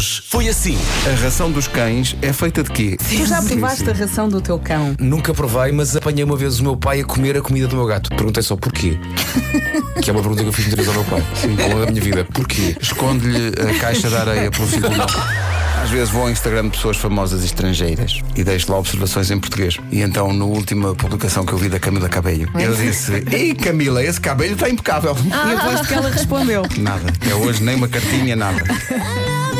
Hoje foi assim. A ração dos cães é feita de quê? Tu já provaste a ração do teu cão? Nunca provei, mas apanhei uma vez o meu pai a comer a comida do meu gato. Perguntei só porquê. que é uma pergunta que eu fiz muitas vezes ao meu pai. Sim, ao longo da minha vida. Porquê? Esconde-lhe a caixa de areia pelo círculo Às vezes vou ao Instagram de pessoas famosas estrangeiras e deixo lá observações em português. E então, na última publicação que eu vi da Camila Cabello, eu disse: Ei Camila, esse cabelo está impecável. E depois que ela respondeu. Nada. Até hoje nem uma cartinha, nada.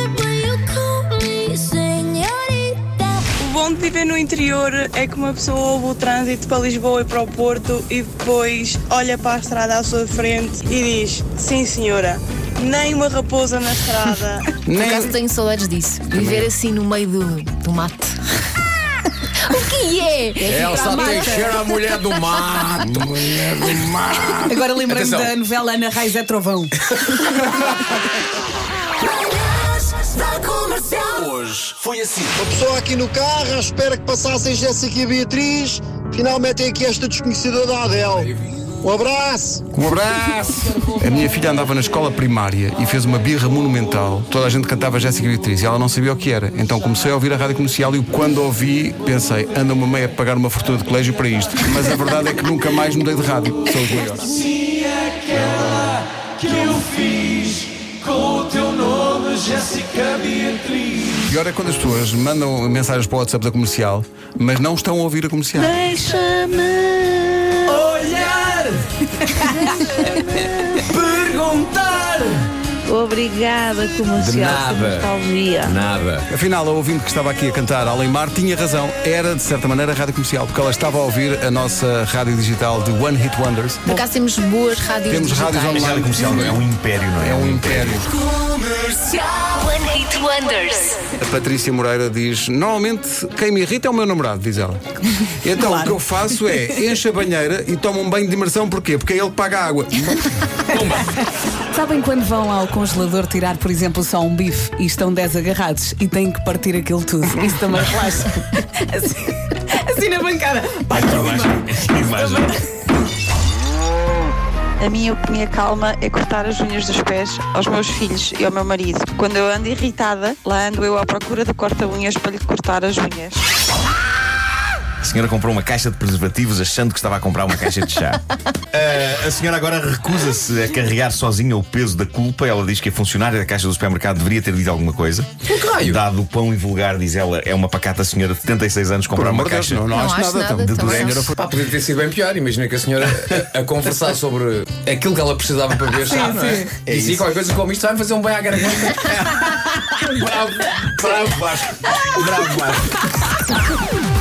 viver no interior é que uma pessoa ouve o trânsito para Lisboa e para o Porto e depois olha para a estrada à sua frente e diz: Sim, senhora, nem uma raposa na estrada. Por acaso tenho saudades disso. Viver assim no meio do, do mato. o que é? Elsa Teixeira, a mulher do mato. Mulher do mar. Agora lembrei-me Atenção. da novela Ana Raiz é Trovão. Hoje foi assim. Pessoa aqui no carro, à espera que passassem Jéssica e Beatriz. Finalmente é aqui esta desconhecida da Adele. Um abraço! Um abraço! A minha filha andava na escola primária e fez uma birra monumental. Toda a gente cantava Jéssica Beatriz e ela não sabia o que era. Então comecei a ouvir a rádio comercial e quando ouvi, pensei, anda uma meia a pagar uma fortuna de colégio para isto. Mas a verdade é que nunca mais mudei de rádio. São os maiores. que eu fiz com o teu nome, Jéssica Beatriz. Pior é quando as pessoas mandam mensagens para o WhatsApp da comercial, mas não estão a ouvir a comercial. Olhar, perguntar. Obrigada, De comercial, por nada. nostalgia. Nada. Afinal, a ouvinte que estava aqui a cantar Alemar tinha razão. Era, de certa maneira, a rádio comercial, porque ela estava a ouvir a nossa rádio digital de One Hit Wonders. Por acaso temos boas rádios Temos digitais. rádios online. comercial é um império, não é? É um império. One Hit Wonders. A Patrícia Moreira diz: Normalmente quem me irrita é o meu namorado, diz ela. Então o que eu faço é encho a banheira e tomo um banho de imersão, porquê? Porque é ele que paga a água. Sabem quando vão ao congelador tirar, por exemplo, só um bife e estão 10 agarrados e têm que partir aquilo tudo? Isso também relaxa. Assim, assim na bancada. Vai, A minha opinião calma é cortar as unhas dos pés aos meus filhos e ao meu marido. Quando eu ando irritada, lá ando eu à procura do corta-unhas para lhe cortar as unhas. A senhora comprou uma caixa de preservativos achando que estava a comprar uma caixa de chá. Ah, a senhora agora recusa-se a carregar sozinha o peso da culpa. Ela diz que a funcionária da caixa do supermercado deveria ter dito alguma coisa. que raio? Dado o pão e vulgar, diz ela, é uma pacata senhora de 76 anos comprar uma de caixa. não, não, Não acho acho nada. nada. A senhora foi- Pá, podia ter sido bem pior. Imagina que a senhora a, a conversar sobre aquilo que ela precisava para ver chá, não é? É Dizia isso. qualquer coisa como isto vai fazer um bem à garganta. Bravo, bravo, Vasco. Bravo, Vasco.